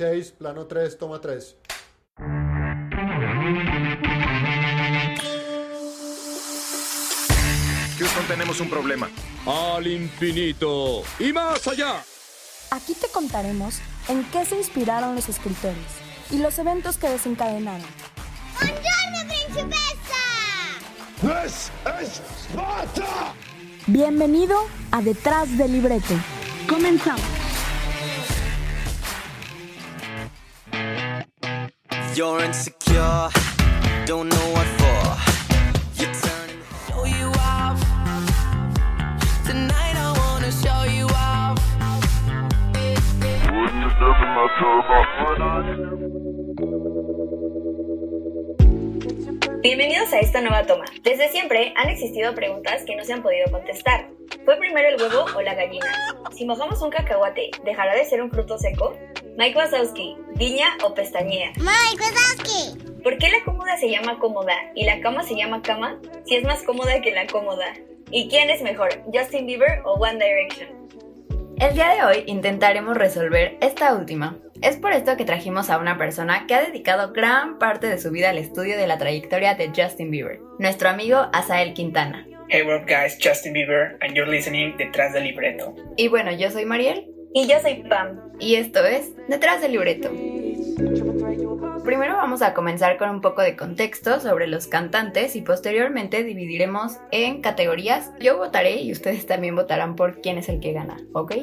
Escena 16, plano 3, toma 3. Houston, tenemos un problema. Al infinito y más allá. Aquí te contaremos en qué se inspiraron los escritores y los eventos que desencadenaron. ¡Buongiorno, principessa! ¡Es Esparta! Bienvenido a Detrás del Libreto. Comenzamos. You're insecure, don't know what for. You're turning. Show you off. Tonight I wanna show you off. Bienvenidos a esta nueva toma. Desde siempre han existido preguntas que no se han podido contestar. ¿Fue primero el huevo o la gallina? Si mojamos un cacahuate, ¿dejará de ser un fruto seco? Mike Wazowski, ¿viña o pestañea? Mike Wazowski! ¿Por qué la cómoda se llama cómoda y la cama se llama cama si es más cómoda que la cómoda? ¿Y quién es mejor, Justin Bieber o One Direction? El día de hoy intentaremos resolver esta última. Es por esto que trajimos a una persona que ha dedicado gran parte de su vida al estudio de la trayectoria de Justin Bieber, nuestro amigo Asael Quintana. Hey, what up, guys? Justin Bieber, and you're listening Detrás del Libreto. Y bueno, yo soy Mariel. Y yo soy Pam. Y esto es Detrás del Libreto. Primero vamos a comenzar con un poco de contexto sobre los cantantes y posteriormente dividiremos en categorías. Yo votaré y ustedes también votarán por quién es el que gana, ¿ok?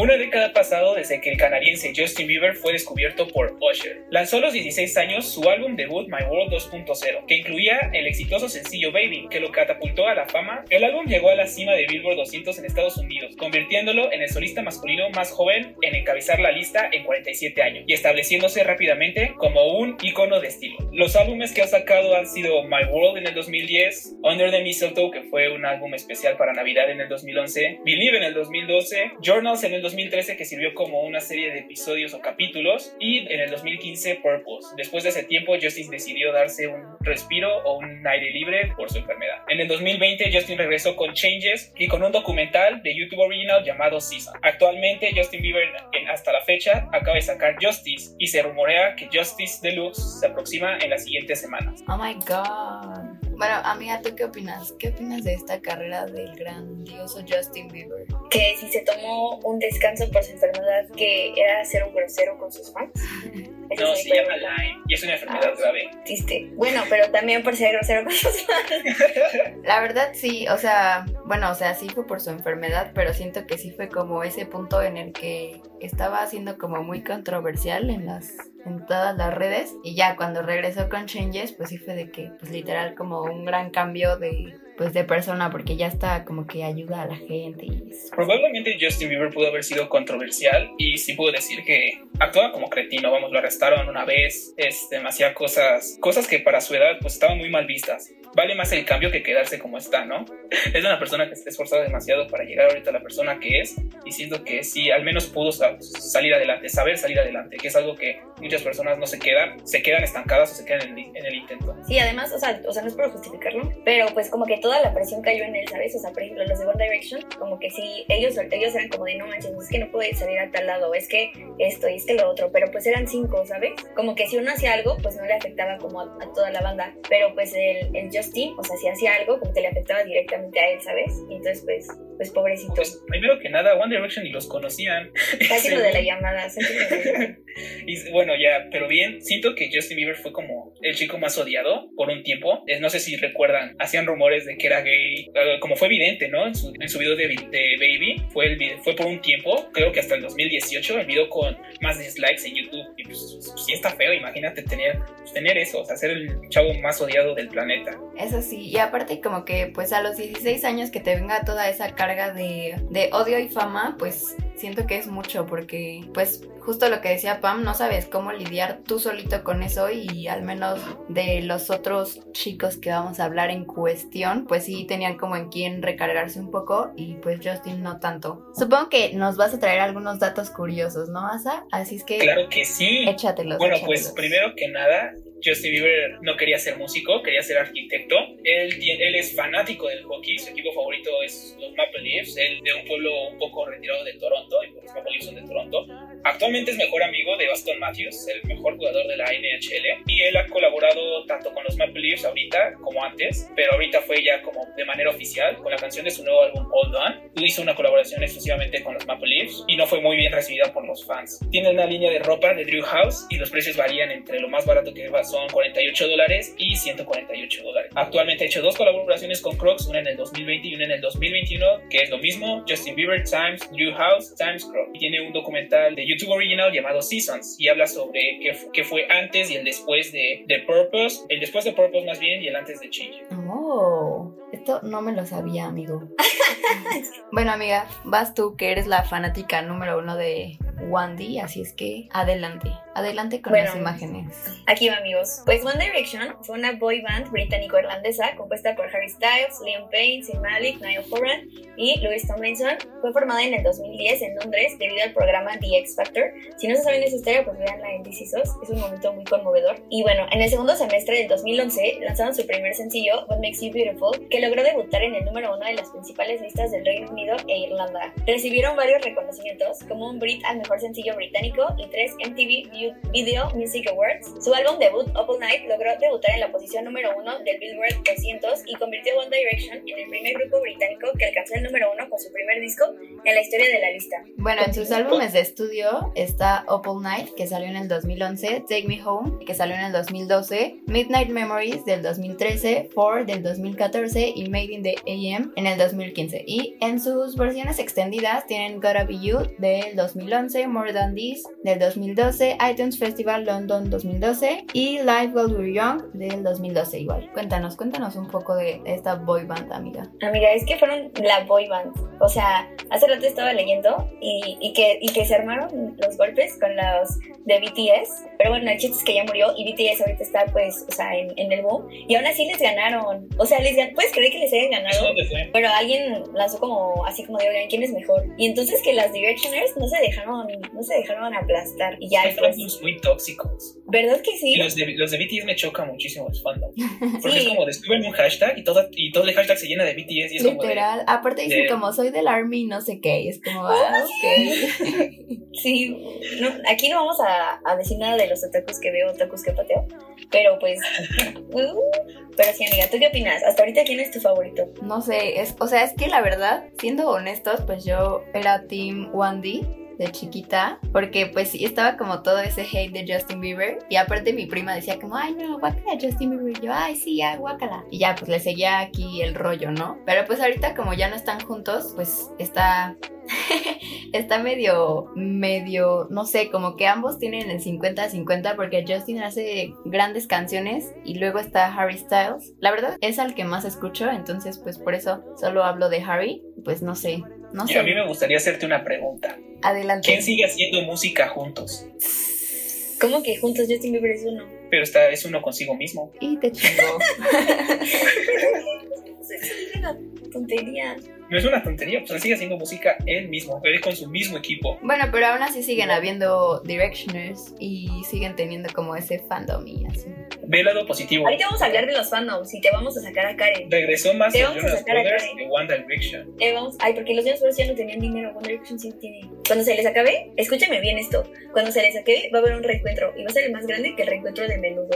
Una década ha pasado desde que el canadiense Justin Bieber fue descubierto por Usher. Lanzó a los 16 años su álbum debut My World 2.0, que incluía el exitoso sencillo Baby, que lo catapultó a la fama. El álbum llegó a la cima de Billboard 200 en Estados Unidos, convirtiéndolo en el solista masculino más joven en encabezar la lista en 47 años y estableciéndose rápidamente como un icono de estilo. Los álbumes que ha sacado han sido My World en el 2010, Under the Mistletoe, que fue un álbum especial para Navidad en el 2011, Believe en el 2012, Journals en el 2013 que sirvió como una serie de episodios o capítulos y en el 2015 Purpose. Después de ese tiempo Justin decidió darse un respiro o un aire libre por su enfermedad. En el 2020 Justin regresó con Changes y con un documental de YouTube Original llamado Season. Actualmente Justin Bieber en, hasta la fecha acaba de sacar Justice y se rumorea que Justice Deluxe se aproxima en las siguientes semanas. Oh my god. Bueno, amiga, ¿tú qué opinas? ¿Qué opinas de esta carrera del grandioso Justin Bieber? Que si se tomó un descanso por su enfermedad, que era ser un grosero con sus fans. Esa No, se llama. Lyme y es una enfermedad grave. Triste. Bueno, pero también por ser grosero con sus fans. La verdad sí, o sea, bueno, o sea, sí fue por su enfermedad, pero siento que sí fue como ese punto en el que estaba siendo como muy controversial en las en todas las redes y ya cuando regresó con Changes, pues sí fue de que pues literal como un gran cambio de pues de persona porque ya está como que ayuda a la gente y Probablemente Justin Bieber pudo haber sido controversial y sí puedo decir que actuaba como cretino, vamos, lo arrestaron una vez, este, hacía cosas, cosas que para su edad pues estaban muy mal vistas. Vale más el cambio que quedarse como está, ¿no? Es una persona que se ha esforzado demasiado para llegar ahorita a la persona que es y siento que sí, al menos pudo sa- salir adelante, saber salir adelante, que es algo que muchas personas no se quedan, se quedan estancadas o se quedan en el, en el intento. Sí, además, o sea, o sea, no es por justificarlo, pero pues como que toda la presión cayó en él, ¿sabes? O sea, por ejemplo, los de One Direction, como que sí, ellos, ellos eran como de no manches, es que no puede salir a tal lado, es que esto y es que lo otro, pero pues eran cinco, ¿sabes? Como que si uno hacía algo, pues no le afectaba como a, a toda la banda, pero pues el, el Justin, o sea, si hacía algo, como que le afectaba directamente a él, ¿sabes? Entonces, pues, pues pobrecito. Pues primero que nada, One Direction ni los conocían. Casi lo de la llamada. Y bueno, ya, pero bien, siento que Justin Bieber fue como el chico más odiado por un tiempo. No sé si recuerdan, hacían rumores de que era gay, como fue evidente, ¿no? En su, en su video de, de Baby, fue, el, fue por un tiempo, creo que hasta el 2018, el video con más dislikes en YouTube. Y pues, pues, sí está feo, imagínate tener, pues, tener eso, o sea, ser el chavo más odiado del planeta. Eso sí, y aparte como que pues a los 16 años que te venga toda esa carga de, de odio y fama, pues siento que es mucho porque, pues, justo lo que decía Pam, no sabes cómo lidiar tú solito con eso y al menos de los otros chicos que vamos a hablar en cuestión, pues sí tenían como en quién recargarse un poco y pues Justin no tanto. Supongo que nos vas a traer algunos datos curiosos, ¿no, Asa? Así es que... Claro que sí. Échatelos. Bueno, échatelos. pues primero que nada, Justin Bieber no quería ser músico, quería ser arquitecto. Él, tiene- él es fanático del hockey, su equipo favorito es los Maple Leafs, él de un pueblo un poco retirado de Toronto, y pues los Maple Leafs de Toronto. Actualmente es mejor amigo de Austin Matthews, el mejor jugador de la NHL, y él ha colaborado tanto con los Maple Leafs ahorita como antes, pero ahorita fue ya como de manera oficial con la canción de su nuevo álbum Hold On. Hizo una colaboración exclusivamente con los Maple Leafs y no fue muy bien recibida por los fans. Tiene una línea de ropa de Drew House y los precios varían entre lo más barato que va son 48 dólares y 148 dólares. Actualmente ha hecho dos colaboraciones con Crocs, una en el 2020 y una en el 2021, que es lo mismo, Justin Bieber times Drew House times Crocs. Y tiene un documental de YouTube original llamado Seasons y habla sobre qué, qué fue antes y el después de, de Purpose, el después de Purpose más bien y el antes de Change. Oh, no me lo sabía, amigo. bueno, amiga, vas tú que eres la fanática número uno de Wandy, así es que adelante, adelante con Bueno. las imágenes. Aquí va, amigos. Pues One Direction fue una boy band británico-irlandesa compuesta por Harry Styles, Liam Payne, Zayn Malik, Niall Horan y Louis Tomlinson. Fue formada en el 2010 en Londres debido al programa The X Factor. Si no se saben esa historia, pues veanla en SOS. Es un momento muy conmovedor. Y bueno, en el segundo semestre del 2011 lanzaron su primer sencillo, What Makes You Beautiful, que logró debutar en el número uno de las principales listas del Reino Unido e Irlanda. Recibieron varios reconocimientos, como un Brit al mejor sencillo británico y tres MTV Video Music Awards. Su álbum debut, Opal Night, logró debutar en la posición número uno del Billboard 200 y convirtió One Direction en el primer grupo británico que alcanzó el número uno con su primer disco en la historia de la lista. Bueno, en sus álbumes de estudio está Opal Night, que salió en el 2011, Take Me Home, que salió en el 2012, Midnight Memories del 2013, Four del 2014 y Made in the AM en el 2015. Y en sus versiones extendidas tienen Gotta Be You del 2011, More Than This del 2012, iTunes Festival London 2012 y Live While We're Young del 2012 igual. Cuéntanos, cuéntanos un poco de esta boy band, amiga. Amiga, es que fueron la boy band. O sea, hace rato estaba leyendo y, y que, y que se armaron los golpes con los de BTS. Pero bueno, el chiste es que ya murió y BTS ahorita está, pues, o sea, en, en el boom. Y aún así les ganaron. O sea, les gan- ¿puedes creer que les hayan ganado? Pero alguien lanzó como, así como de, oigan, ¿quién es mejor? Y entonces que las Directioners no se dejaron, no se dejaron aplastar. Y ya, Hay fandoms muy tóxicos. ¿verdad que sí? Y los de, los de BTS me chocan muchísimo los fandoms. Porque Sí. es como descubren un hashtag y todo, y todo el hashtag se llena de BTS y es como de, Literal, aparte dicen de- como soy del army no sé qué, y es como, ah, ok. Sí, no, aquí no vamos a, a decir nada de los otakus que veo, otakus que pateo, pero pues, uh, pero sí, amiga, ¿tú qué opinas? Hasta ahorita, ¿quién es tu favorito? No sé, es, o sea, es que la verdad, siendo honestos, pues yo era Team 1D de chiquita, porque pues sí estaba como todo ese hate de Justin Bieber, y aparte mi prima decía como, ay no, guácala Justin Bieber, yo, ay sí, ya, guácala. Y ya, pues le seguía aquí el rollo, ¿no? Pero pues ahorita como ya no están juntos, pues está... está medio, medio, no sé, como que ambos tienen el 50-50 porque Justin hace grandes canciones y luego está Harry Styles. La verdad es al que más escucho, entonces pues por eso solo hablo de Harry. Pues no sé, no Y a mí me gustaría hacerte una pregunta. Adelante. ¿Quién sigue haciendo música juntos? ¿Cómo que juntos Justin Bieber es uno? Pero está, es uno consigo mismo. Y te chingó. Es una tontería. No es una tontería, pues él sigue haciendo música él mismo, él con su mismo equipo. bueno, pero aún así siguen habiendo Directioners y siguen teniendo como ese fandom y así. Ve el lado positivo. Ahorita vamos a hablar de los fandoms y te vamos a sacar a Karen. Regresó más Te a vamos a sacar a Karen. de One Direction. Eh, vamos, ay, porque los Jonas Brothers ya no tenían dinero, One Direction sí tiene. Cuando se les acabe, escúchame bien esto, cuando se les acabe va a haber un reencuentro y va a ser el más grande que el reencuentro de menudo.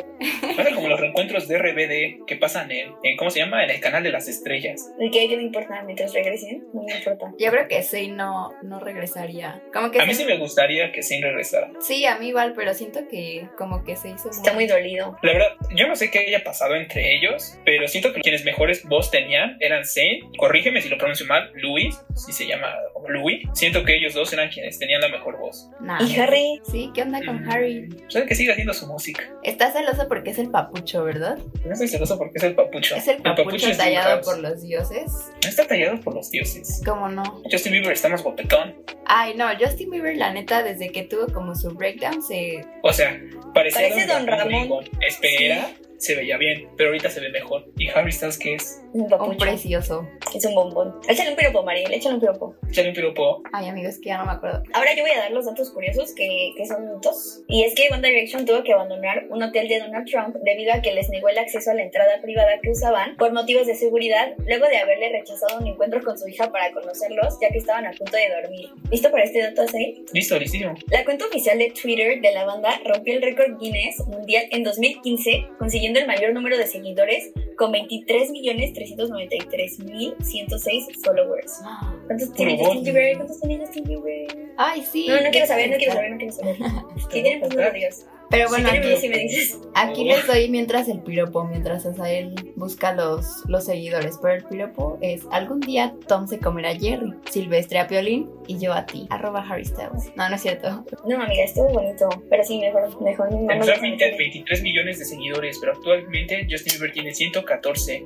Pasa como los reencuentros de RBD que pasan en, en, ¿cómo se llama? En el canal de las estrellas. ¿Y qué, qué me importa? Mientras regresen, no me importa. Yo creo que Zayn no, no regresaría. Como que A mí se- sí me gustaría que Zayn regresara. Sí, a mí igual, pero siento que como que se hizo Está muy dolido. La verdad, yo no sé qué haya pasado entre ellos, pero siento que quienes mejores voz tenían eran Zayn, corrígeme si lo pronuncio mal, Luis, si se llama Louis, siento que ellos dos eran quienes tenían la mejor voz. Nah. ¿Y Harry? Sí, ¿qué onda con Mm. Harry? Saben que sigue haciendo su música. Está celoso porque es el papucho, ¿verdad? No estoy celoso porque es el papucho. Es el papucho, es tallado por los dioses. No está tallado por los dioses. ¿Cómo no? Justin Bieber está más guapetón. Ay, no, Justin Bieber, la neta, desde que tuvo como su breakdown, se. O sea, parecía Parece Don Ramón. Espera, se veía bien, pero ahorita se ve mejor. ¿Y Harry Styles qué es? Un Un papucho. precioso. Es un bombón. Échale un piropo, Mariel, échale un piropo. Échale un piropo. Ay, amigos, que ya no me acuerdo. Ahora yo voy a dar los datos curiosos que, que son dos. Y es que One Direction tuvo que abandonar un hotel de Donald Trump debido a que les negó el acceso a la entrada privada que usaban por motivos de seguridad, luego de haberle rechazado un encuentro con su hija para conocerlos, ya que estaban a punto de dormir. ¿Listo para este dato, Zay? Listo, listísimo. La cuenta oficial de Twitter de la banda rompió el récord Guinness mundial en 2015, consiguiendo el mayor número de seguidores con 23.393.106 followers. ¿Cuántos tiene Justin Bieber? ¿Cuántos tiene Justin Bieber? Ay, sí. No, no quiero saber, no quiero saber, no quiero saber. Si tienen pues no lo digas. Pero bueno, aquí, si me dices. aquí les doy mientras el piropo, mientras Azael busca los, los seguidores. Pero el piropo es: algún día Tom se comerá a Jerry, Silvestre a Piolín y yo a ti. Arroba Harry Styles. No, no es cierto. No, amiga, estuvo bonito. Pero sí, mejor, mejor. no me Empezó a gusta. 20 23 millones de seguidores, pero actualmente Justin Bieber tiene 114.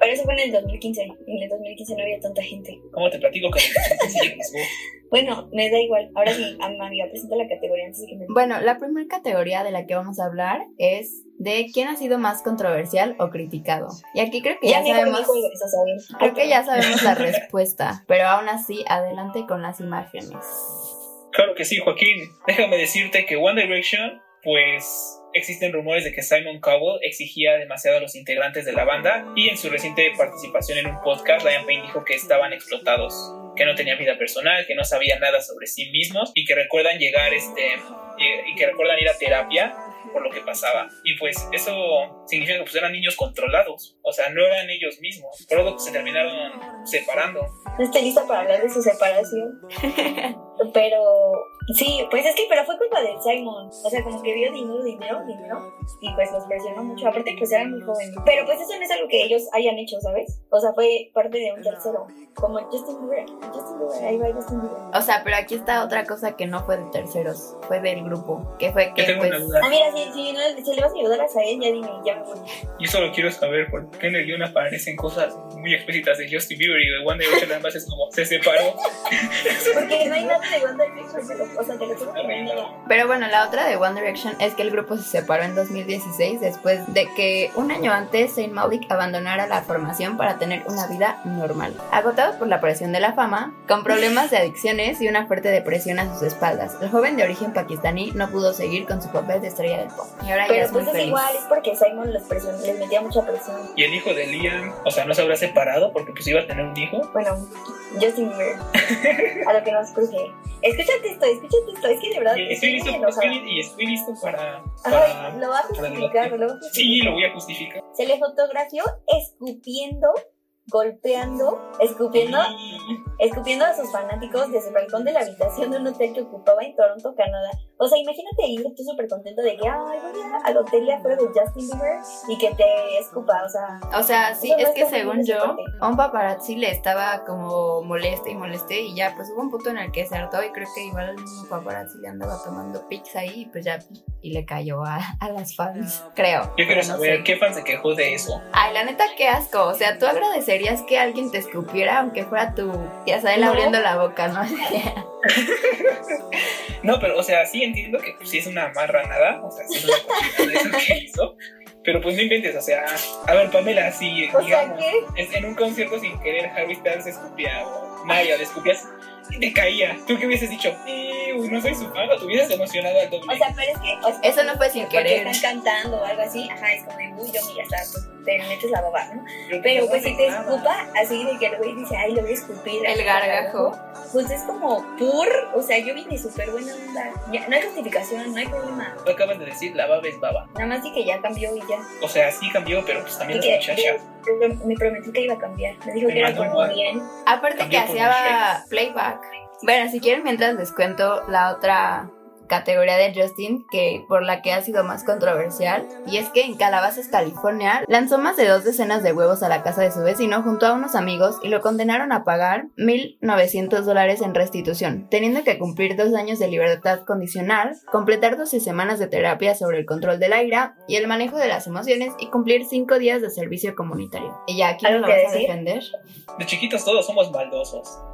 Pero eso fue en el 2015. En el 2015 no había tanta gente. ¿Cómo te platico que en el 2015 se rasgó? Bueno, me da igual. Ahora sí, am- amiga, presenta la categoría antes de que me. Bueno, la primera categoría de la que vamos a hablar es de quién ha sido más controversial o criticado. Y aquí creo que ya, me sabemos. dijo eso, ¿sabes? Creo que ya sabemos la respuesta, pero aún así, adelante con las imágenes. Claro que sí, Joaquín. Déjame decirte que One Direction, pues existen rumores de que Simon Cowell exigía demasiado a los integrantes de la banda y en su reciente participación en un podcast, Ryan Payne dijo que estaban explotados, que no tenían vida personal, que no sabían nada sobre sí mismos y que recuerdan llegar este y que recuerdan ir a terapia por lo que pasaba. Y pues eso significa que pues eran niños controlados, o sea, no eran ellos mismos, por lo que se terminaron separando. No estoy lista para hablar de su separación. pero sí, pues es que pero fue culpa de Simon. O sea, como que vio dinero, dinero, dinero. Y pues los presionó mucho. Aparte, pues eran muy jóvenes. Pero pues eso no es algo que ellos hayan hecho, ¿sabes? O sea, fue parte de un tercero. Como Justin Bieber. Justin Bieber, ahí va Justin Bieber. O sea, pero aquí está otra cosa que no fue de terceros, fue del grupo, que fue Yo que tengo pues... una duda. Ah, mira, si, si, no, si le vas a ayudar a Sael, ya dime, ya me voy. Yo solo quiero saber por qué en el guion aparecen cosas muy explícitas de Justin Bieber y de One Direction, además es como se separó. Porque no hay nada de One Direction, o sea, te lo juro que no hay nada. Pero bueno, la otra de One Direction es que el grupo se separó en 2016 después de que un año antes Zayn Malik abandonara la formación para tener una vida normal. Agotado por la presión de la fama, con problemas de adicciones y una fuerte depresión a sus espaldas, el joven de origen pakistaní no pudo seguir con su papel de estrella del pop. Y ahora ya Pero es muy pues es feliz. igual, es porque Simon les, les metía mucha presión. Y el hijo de Liam, o sea, no se habrá separado porque pues iba a tener un hijo. Bueno, Justin Bieber. A lo que nos cruje. Escúchate esto, escúchate esto. Es que de verdad estoy listo, estoy, y estoy listo para. para Ay, lo va a justificar, lo va a justificar. Sí, lo voy a justificar. Se le fotografió escupiendo, golpeando, escupiendo, escupiendo a sus fanáticos desde el balcón de la habitación de un hotel que ocupaba en Toronto, Canadá. O sea, imagínate ir tú súper contento de que, ay, voy a, al hotel de afuera de Justin Bieber y que te escupa, o sea. O sea, sí, es que según yo, a un paparazzi le estaba como moleste y moleste y ya pues hubo un punto en el que se hartó y creo que igual el mismo paparazzi le andaba tomando pics ahí y pues ya y le cayó a, a las fans, creo. Yo quiero no saber sé. qué fan se quejó de eso. Ay, la neta, qué asco. O sea, tú agradecerías que alguien te escupiera aunque fuera tu, ya sabes, No. abriendo la boca, ¿no? No, pero, o sea, sí entiendo que pues, sí es una marranada, o sea, sí es una cochinada eso que hizo. Pero pues no inventes, o sea, a ver, Pamela, si O sea, digamos, ¿qué? es- en un concierto sin querer Harry Styles escupía o Mario le escupías te caía. ¿Tú qué hubieses dicho? "Eh, uy, no soy su fan, o te hubieses emocionado al doble. O sea, pero es que. o sea, Eso no fue sin porque querer. están cantando o algo así, ajá, es como de, uy, yo, mira, está, pues te metes la baba, ¿no? Pero, pues si te escupa, así de que el güey dice, ay, lo voy a escupir. El gargajo. Pues es como pur, o sea, yo vine súper buena onda. Ya, no hay justificación, no hay problema. Tú acabas de decir, la baba es baba. Nada más di que ya cambió y ya. O sea, sí cambió, pero pues también que muchacha. me- me prometió que iba a cambiar. Me dijo Me que era mi bien. Aparte que Cambió por hacía playback. Bueno, si quieren, mientras les cuento la otra categoría de Justin que por la que ha sido más controversial y es que en Calabazas, California, lanzó más de dos decenas de huevos a la casa de su vecino junto a unos amigos y lo condenaron a pagar 1.900 dólares en restitución, teniendo que cumplir dos años de libertad condicional, completar 12 semanas de terapia sobre el control de la ira y el manejo de las emociones y cumplir cinco días de servicio comunitario. Y ya aquí ¿Algo lo vas a defender. De chiquitos todos somos maldosos.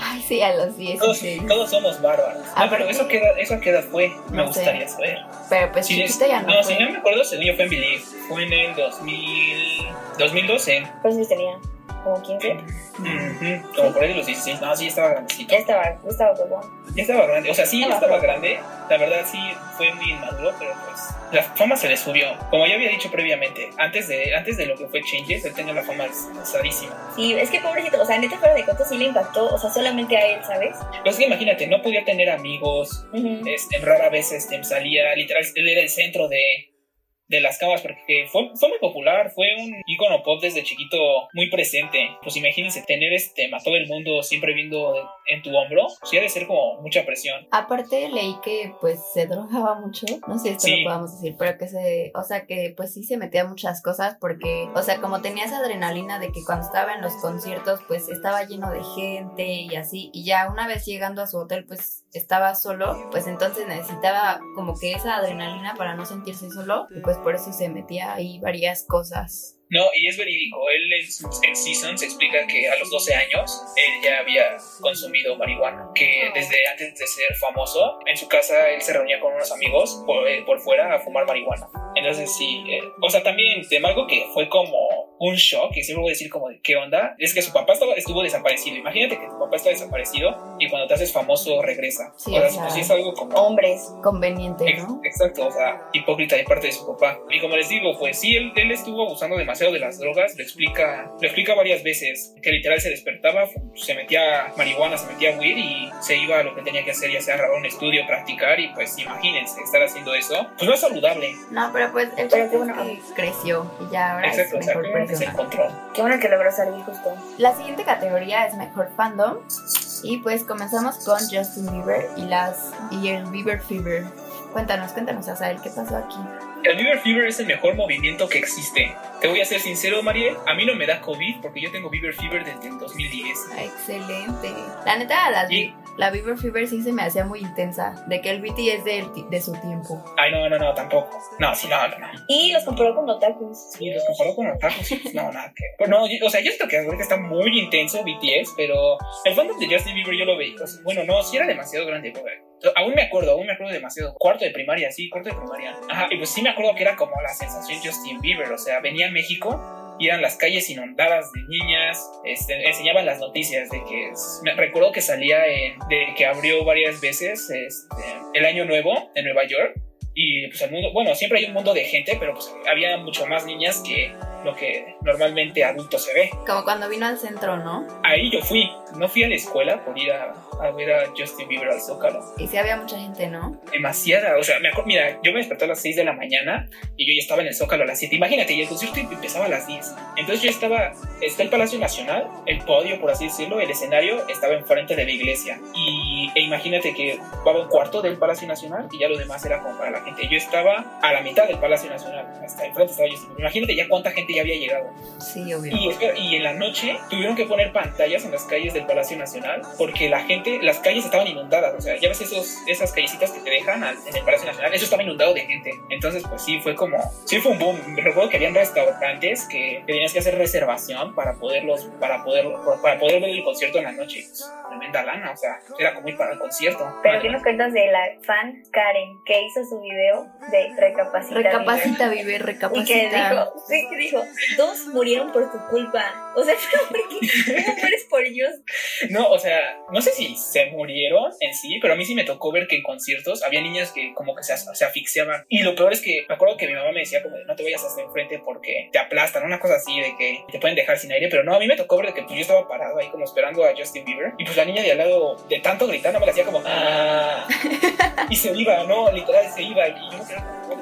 Ay, sí, a los 10. Todos, todos somos bárbaros. Ah, No, pero ¿por eso qué? queda, eso queda fue. Me No sé. gustaría saber. Pero pues Si chiquito ya no. no, fue. si no me acuerdo, según yo fue en Believe. Fue en el 2000, 2012. Pues sí tenía como 15. Ujú, Como por ahí de los 16. No, sí, estaba grandecito. Ya estaba, ya estaba pues, Ya estaba grande. O sea, sí, ya Estaba grande. La verdad, sí, fue muy inmaduro, pero pues la fama se le subió. Como ya había dicho previamente, antes de, antes de lo que fue Changes, él tenía la fama alzadísima. Sí, es que pobrecito, o sea, neta fuera de cuentos sí le impactó, o sea, solamente a él, ¿sabes? Pues que imagínate, no podía tener amigos, Ujú. este, rara vez este, salía, literal, él era el centro de, de las camas porque fue, fue muy popular, fue un ícono pop desde chiquito muy presente. Pues imagínense tener este, a todo el mundo siempre viendo en tu hombro, sí ha de ser como mucha presión. Aparte leí que pues se drogaba mucho, no sé si esto Sí. lo podamos decir, pero que se, o sea que pues sí se metía muchas cosas porque, o sea, como tenía esa adrenalina de que cuando estaba en los conciertos pues estaba lleno de gente y así, y ya una vez llegando a su hotel pues estaba solo, pues entonces necesitaba como que esa adrenalina para no sentirse solo y pues por eso se metía ahí varias cosas. No, y es verídico. Él en, en Seasons explica que a los 12 años él ya había consumido marihuana. Que desde antes de ser famoso, en su casa él se reunía con unos amigos por, eh, por fuera a fumar marihuana. Entonces sí, eh, o sea, también de algo que fue como un shock, y siempre voy a decir como de qué onda, es que su papá estaba, estuvo desaparecido. Imagínate que tu papá está desaparecido y cuando te haces famoso regresa. Sí, o sea, o sea, pues sí es algo como... Hombres. Conveniente, Ex- ¿no? Exacto, o sea, hipócrita de parte de su papá. Y como les digo, pues sí, él, él estuvo abusando demasiado de las drogas, lo explica, lo explica varias veces, que literal se despertaba, se metía marihuana, se metía weed y se iba a lo que tenía que hacer, ya sea grabar un estudio, practicar y pues imagínense, estar haciendo eso, pues no es saludable. No, pero pues el Pero qué bueno. que creció y ya ahora Exacto, o es sea, mejor qué bueno que se persona. encontró. Qué bueno que logró salir justo. La siguiente categoría es mejor fandom y pues comenzamos con Justin Bieber y las y el Bieber Fever. Cuéntanos, cuéntanos, Azael, ¿qué pasó aquí? El Bieber Fever es el mejor movimiento que existe. Te voy a ser sincero, Mariel, a mí no me da COVID porque yo tengo Bieber Fever desde el 2010. Ah, Excelente. La neta, la, Y- la Bieber Fever sí se me hacía muy intensa, de que el BT es de, de su tiempo. Ay, no, no, no, tampoco. No, sí, no, no, no. Y los comparó con otakus. Y los comparó con otakus. No, nada que. Pues no, yo- o sea, yo siento que ahorita está muy intenso BTS, pero el fandom de Justin Bieber yo lo veía. sea, bueno, no, sí era demasiado grande. porque- Aún me acuerdo, aún me acuerdo demasiado. Cuarto de primaria, sí, cuarto de primaria. Ajá, y pues sí me acuerdo que era como la sensación Justin Bieber. O sea, venía a México eran las calles inundadas de niñas. Este, enseñaban las noticias de que. Me recuerdo que salía de que abrió varias veces este, el Año Nuevo en Nueva York. Y pues el mundo, bueno, siempre hay un mundo de gente, pero pues había mucho más niñas que lo que normalmente adulto se ve. Como cuando vino al centro, ¿no? Ahí yo fui, no fui a la escuela por ir a, a ver a Justin Bieber al Zócalo. Y sí había mucha gente, ¿no? Demasiada, o sea, me acuerdo, mira, yo me desperté a las 6 de la mañana y yo ya estaba en el Zócalo a las 7. Imagínate, y el concierto empezaba a las 10. Entonces yo estaba, está el Palacio Nacional, el podio, por así decirlo, el escenario estaba enfrente de la iglesia. Y e imagínate que va un cuarto del Palacio Nacional y ya lo demás era como para la gente. Yo estaba a la mitad del Palacio Nacional, hasta enfrente estaba Bieber. Imagínate ya cuánta gente ya había llegado. Sí, obvio. Y, y en la noche tuvieron que poner pantallas en las calles del Palacio Nacional porque la gente, las calles estaban inundadas. O sea, ya ves esos, esas callecitas que te dejan al- en el Palacio Nacional, eso estaba inundado de gente. Entonces, pues sí, fue como, sí fue un boom. Recuerdo que habían restaurantes que tenías que hacer reservación para poderlos, para poder, para poder ver el concierto en la noche. Tremenda lana, o sea, era como ir para el concierto. Pero ¿qué nos cuentas de la fan Karen que hizo su video de Recapacita? Recapacita, vive, Vive? Y que recapacita. dijo, sí, que dijo, dos murieron por tu culpa. O sea, pero ¿por qué? ¿Cómo mueres por ellos? No, o sea, no sé si se murieron en sí, pero a mí sí me tocó ver que en conciertos había niñas que como que se, as- se asfixiaban. Y lo peor es que me acuerdo que mi mamá me decía como de no te vayas hasta enfrente porque te aplastan, una cosa así de que te pueden dejar sin aire. Pero no, a mí me tocó ver de que pues, yo estaba parado ahí como esperando a Justin Bieber. Y pues la niña de al lado, de tanto gritar, no me la hacía como "Ah", y se iba, ¿no? Literal se iba. Y yo me quedaba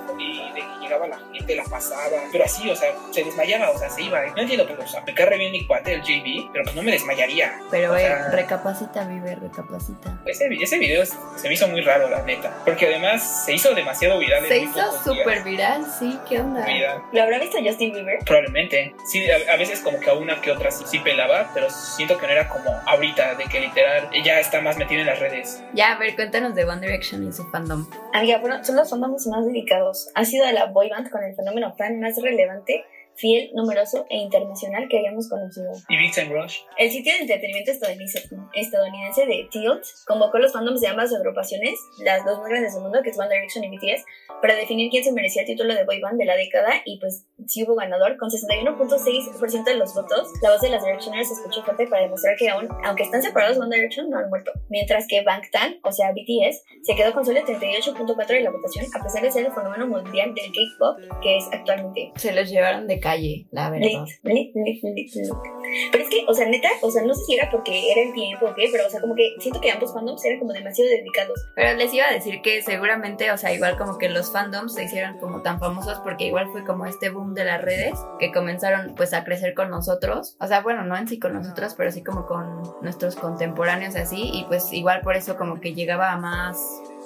llegaba la gente te la pasaba, pero así, o sea, se desmayaba, o sea, se iba. No entiendo, pero, o sea, me cae re bien mi cuate, el JB, pero pues no me desmayaría. Pero, eh, sea, recapacita, vive, recapacita. ese, ese video se me hizo muy raro, la neta, porque además se hizo demasiado viral. Se hizo súper viral, sí, ¿qué onda? Viral. ¿Lo habrá visto Justin Bieber? Probablemente. Sí, a, a veces como que a una que otra sí, sí pelaba, pero siento que no era como ahorita, de que literal ella está más metida en las redes. Ya, a ver, cuéntanos de One Direction y su fandom. Amiga, bueno, son los fandoms más dedicados. Ha sido la boy band con el fenómeno fan más relevante, fiel, numeroso e internacional que hayamos conocido. Y Vixen Rush. El sitio de entretenimiento estadounidense, estadounidense de Tilt convocó los fandoms de ambas agrupaciones, las dos más grandes del mundo, que es One Direction y BTS, para definir quién se merecía el título de boy band de la década y pues sí hubo ganador con 61.6% de los votos. La voz de las Directioners se escuchó fuerte para demostrar que aún, aunque están separados, One Direction no han muerto. Mientras que Bangtan, o sea BTS, se quedó con solo el 38.4% de la votación a pesar de ser el fenómeno mundial del K-pop que es actualmente. Se los llevaron de calle, la verdad. Lit, lit, lit, lit, lit. Pero es que, o sea, neta, o sea, no sé si era porque era el tiempo o qué, pero, o sea, como que siento que ambos fandoms eran como demasiado dedicados. Pero les iba a decir que seguramente, o sea, igual como que los fandoms se hicieron como tan famosos porque igual fue como este boom de las redes que comenzaron pues a crecer con nosotros. O sea, bueno, no en sí con nosotros, pero sí como con nuestros contemporáneos así y pues igual por eso como que llegaba a más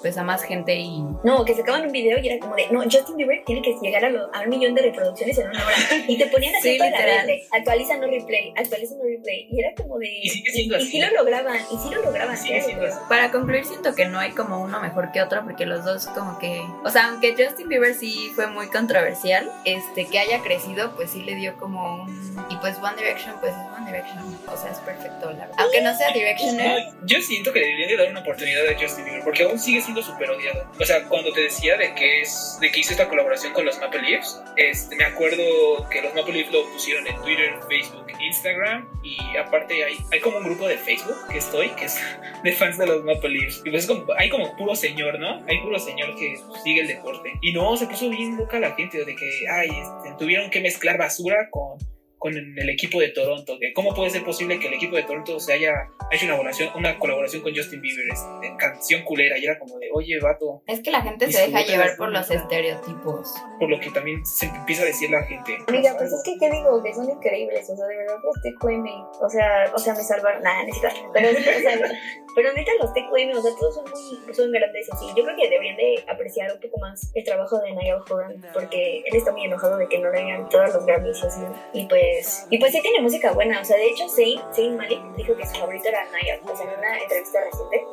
pues a más gente y No, que sacaban un video y era como de, no, Justin Bieber tiene que llegar a, lo- a un millón de reproducciones en una hora. Y te ponían así Sí, toda la literal. red de, actualiza no replay, actualiza no replay. Y era como de... Y sigue siendo y así. sí lo lograban, y sí lo lograban. Claro. siendo así. Para concluir, siento que no hay como uno mejor que otro porque los dos como que, o sea, aunque Justin Bieber sí fue muy controversial, este que haya crecido, pues sí le dio como un y pues One Direction pues es One Direction, o sea, es perfecto, la verdad. Aunque no sea Directioner, No, yo siento que deberían de dar una oportunidad a Justin Bieber porque aún sigue siendo súper odiado. O sea, cuando te decía de que es de que hizo esta colaboración con los Maple Leafs, este, me acuerdo que los Maple Leafs lo pusieron en Twitter, Facebook, Instagram y aparte hay, hay como un grupo de Facebook que estoy que es de fans de los Maple Leafs. Y pues es como- hay como puro señor, ¿no? Hay puro señor que sigue el deporte. Y no, se puso bien loca la gente de que, ay, este, tuvieron que mezclar basura con con el equipo de Toronto. Que ¿Cómo puede ser posible que el equipo de Toronto se haya hecho una colaboración, una colaboración con Justin Bieber este, en canción culera? Y era como de, oye, vato, es que la gente se deja llevar por los estereotipos. por lo que también se empieza a decir la gente. Amiga, pues es que, ¿qué digo? Que son increíbles, o sea, de verdad los TQM, o sea, o sea, me salvaron, nada, necesito, pero, o sea, pero neta los TQM, o sea, todos son muy, son grandes, así, yo creo que deberían de apreciar un poco más el trabajo de Niall Horan, porque él está muy enojado de que no le hagan todos los Grammys y así, y pues, y pues sí tiene música buena, o sea, de hecho, Zayn, Zayn Malik dijo que su favorito era o sea, en una entrevista reciente,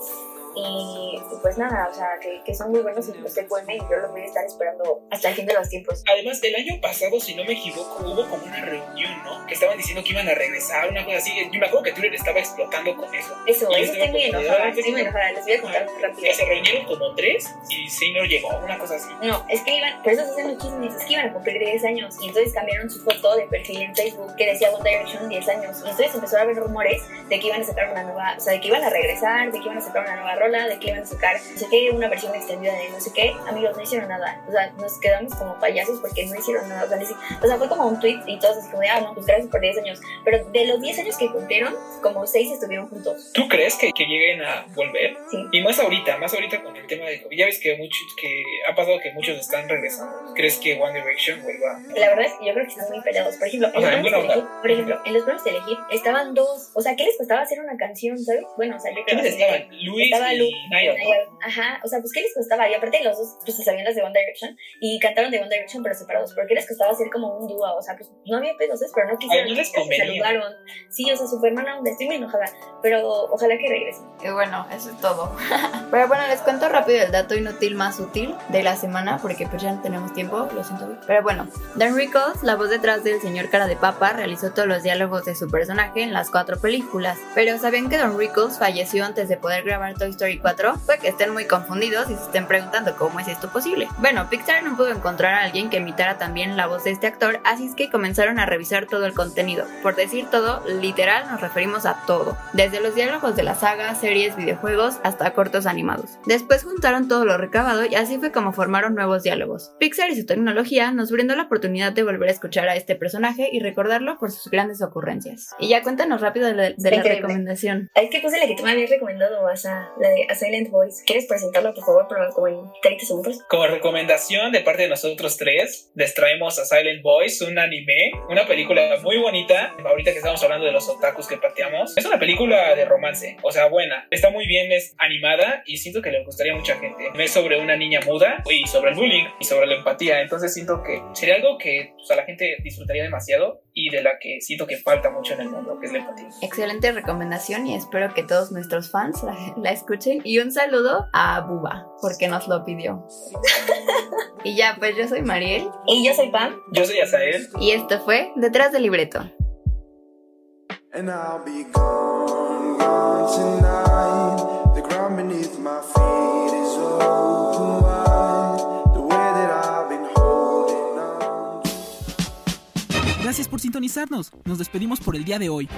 y y pues nada, o sea, que, que son muy buenos y los TQM, y yo los voy a estar esperando hasta el fin de los tiempos. Además, el año pasado, si no me equivoco, hubo como una reunión, ¿no? Que estaban diciendo que iban a regresar, una cosa así. Yo me acuerdo que Twitter estaba explotando con eso. Eso, eso estoy muy enojada, estoy muy enojada, les voy a contar muy rápido. Se reunieron como tres y Seymour llegó, una cosa así. No, es que iban, por eso se hacen los chismes, es que iban a cumplir 10 años y entonces cambiaron su foto de perfil en Facebook que decía One Direction 10 años y entonces empezó a haber rumores de que iban a sacar una nueva, o sea, de que iban a regresar, de que iban a sacar una nueva rola, de que iban a sacar, no sé qué, una versión extendida de no sé qué, amigos, no hicieron nada, o sea, nos quedamos como payasos porque no hicieron nada, o sea, si- o sea, fue como un tweet y todos así como de, ah, no, pues gracias por 10 años, pero de los 10 años que cumplieron, como 6 estuvieron juntos. ¿Tú crees que, que lleguen a volver? Sí. Y más ahorita, más ahorita con el tema de. Ya ves que muchos, que ha pasado que muchos están regresando. ¿Crees que One Direction vuelva? La verdad es que yo creo que están muy peleados. Por ejemplo, O sea, en elegir, por ejemplo, en los premios de elegir estaban dos. O sea, ¿qué les costaba hacer una canción, sabes? Bueno, o sea, yo creo ¿Quiénes que estaban? Luis estaba y Lu- Niall, ¿no? Niall. Ajá, o sea, pues ¿qué les costaba? Y aparte los dos, pues se sabían las de One Direction y cantaron de One Direction pero separados. ¿Por qué les costaba hacer como un dúo? O sea, pues no había pedos. Pero no quisieron. Ay, no les se saludaron. Sí, o sea, súper mala onda. Estoy muy enojada. Pero ojalá que regresen. Y bueno, eso es todo. Pero bueno, les cuento rápido el dato inútil más útil de la semana, porque pues ya no tenemos tiempo, lo siento. Pero bueno, Dan Rickles, la voz detrás del señor cara de papa, realizó todos los diálogos de su personaje en las cuatro películas. Pero ¿sabían que Don Rickles falleció antes de poder grabar Toy Story 4? Puede que estén muy confundidos y se estén preguntando cómo es esto posible. Bueno, Pixar no pudo encontrar a alguien que imitara también la voz de este actor, así es que comenzaron a revisar todo el contenido. Por decir todo, literal nos referimos a todo, desde los diálogos de la saga, series, videojuegos, hasta cortos animados. Después juntaron todo lo recabado y así fue como formaron nuevos diálogos. Pixar y su tecnología nos brindó la oportunidad de volver a escuchar a este personaje y recordarlo por sus grandes ocurrencias. Y ya cuéntanos rápido de, la- de la recomendación. Es que puse la que tú me habías recomendado, o sea, la la de A Silent Voice. ¿Quieres presentarla, por favor, pero como en 30 segundos? Como recomendación de parte de nosotros tres, les traemos a Silent Voice, un anime, una película muy bonita. Ahorita que estamos hablando de los otakus que pateamos, es una película de romance, o sea, buena. Está muy bien, es animada y siento que le gustaría a mucha gente. Es sobre una niña muda y sobre el bullying y sobre la empatía. Entonces siento que sería algo que pues, a la gente disfrutaría demasiado y de la que siento que falta mucho en el mundo, que es la empatía. Excelente recomendación y espero que todos nuestros fans la, la escuchen. Y un saludo a Buba, porque nos lo pidió. y ya, pues yo soy Mariel. Y yo soy Pam. Yo soy Asael. Y esto fue Detrás del Libreto. And I'll be gone, gone tonight. The ground beneath my feet is open wide. The way that I've been holding on. Gracias por sintonizarnos. Nos despedimos por el día de hoy.